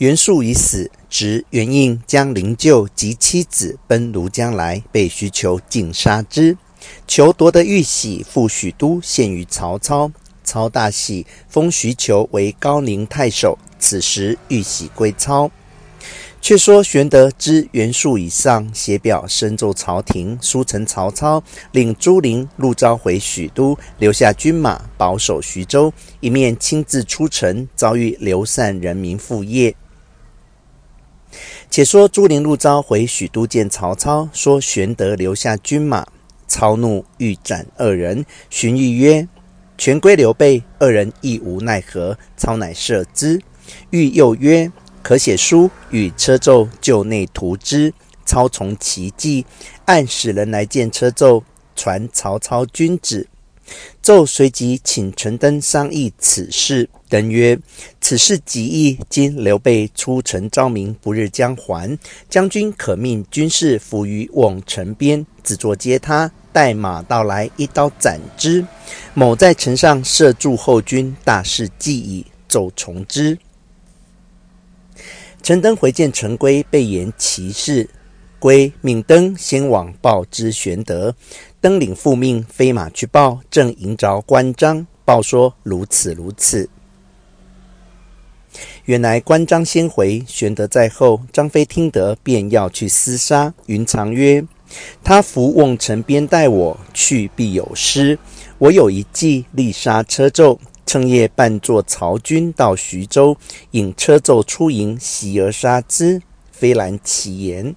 袁术已死，执袁应将灵柩及妻子奔庐江来，被徐求尽杀之。求夺得玉玺，赴许都，献于曹操。操大喜，封徐求为高陵太守。此时玉玺归操。却说玄德知袁术已丧，写表深奏朝廷，书呈曹操，令朱灵、陆昭回许都，留下军马保守徐州，一面亲自出城，遭遇流散人民父业。且说朱灵、陆昭回许都见曹操，说玄德留下军马，操怒，欲斩二人。荀彧曰：“权归刘备。”二人亦无奈何，操乃赦之。彧又曰。可写书与车胄就内图之。操从其计，暗使人来见车胄，传曹操军旨。胄随即请陈登商议此事。登曰：“此事极易。今刘备出城招民，不日将还。将军可命军士伏于瓮城边，只作接他，待马到来，一刀斩之。某在城上设驻后军，大事既矣。胄从之。”陈登回见陈规，备言其事。归命登先往报之玄德。登领父命，飞马去报，正迎着关张，报说如此如此。原来关张先回，玄德在后。张飞听得，便要去厮杀。云长曰：“他伏瓮城边待我，去必有失。我有一计，立杀车胄。”趁夜扮作曹军到徐州，引车胄出营，袭而杀之，非然其言。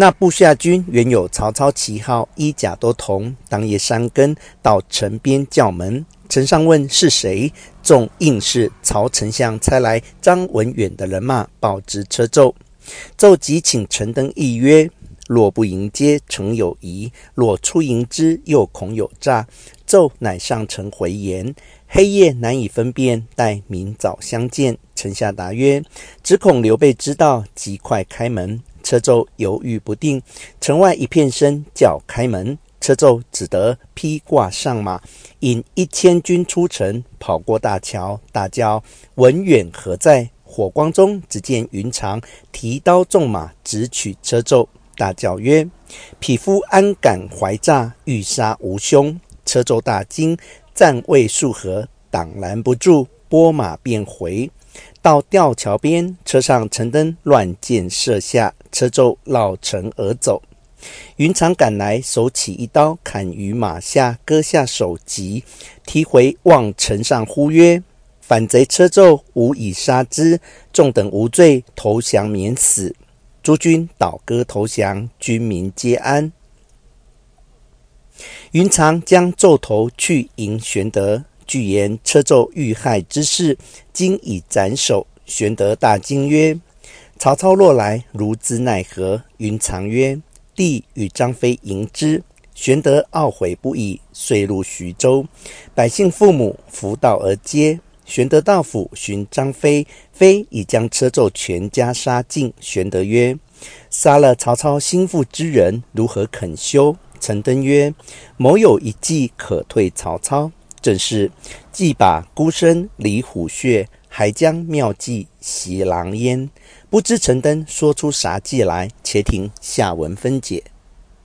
那部下军原有曹操旗号，衣甲都同。当夜三更，到城边叫门，城上问是谁，众应是曹丞相差来张文远的人马，报知车胄。胄即请陈登议曰。若不迎接，诚有疑；若出迎之，又恐有诈。胄乃上城回言：黑夜难以分辨，待明早相见。丞相答曰：只恐刘备知道，即快开门。车胄犹豫不定，城外一片声叫开门，车胄只得披挂上马，引一千军出城，跑过大桥，大叫：文远何在？火光中，只见云长提刀纵马，直取车胄。大叫曰：“匹夫安敢怀诈？欲杀吾兄！”车胄大惊，战未数合，挡拦不住，拨马便回。到吊桥边，车上陈登乱箭射下，车胄绕城而走。云长赶来，手起一刀，砍于马下，割下首级，提回望城上，呼曰：“反贼车胄，吾已杀之，众等无罪，投降免死。”诸军倒戈投降，军民皆安。云长将胄头去迎玄德，具言车胄遇害之事，今已斩首。玄德大惊曰：“曹操若来，如之奈何？”云长曰：“弟与张飞迎之。”玄德懊悔不已，遂入徐州。百姓父母扶道而接。玄德到府寻张飞，飞已将车胄全家杀尽。玄德曰：“杀了曹操心腹之人，如何肯休？”陈登曰：“某有一计可退曹操，正是既把孤身离虎穴，还将妙计袭狼烟。不知陈登说出啥计来？且听下文分解。”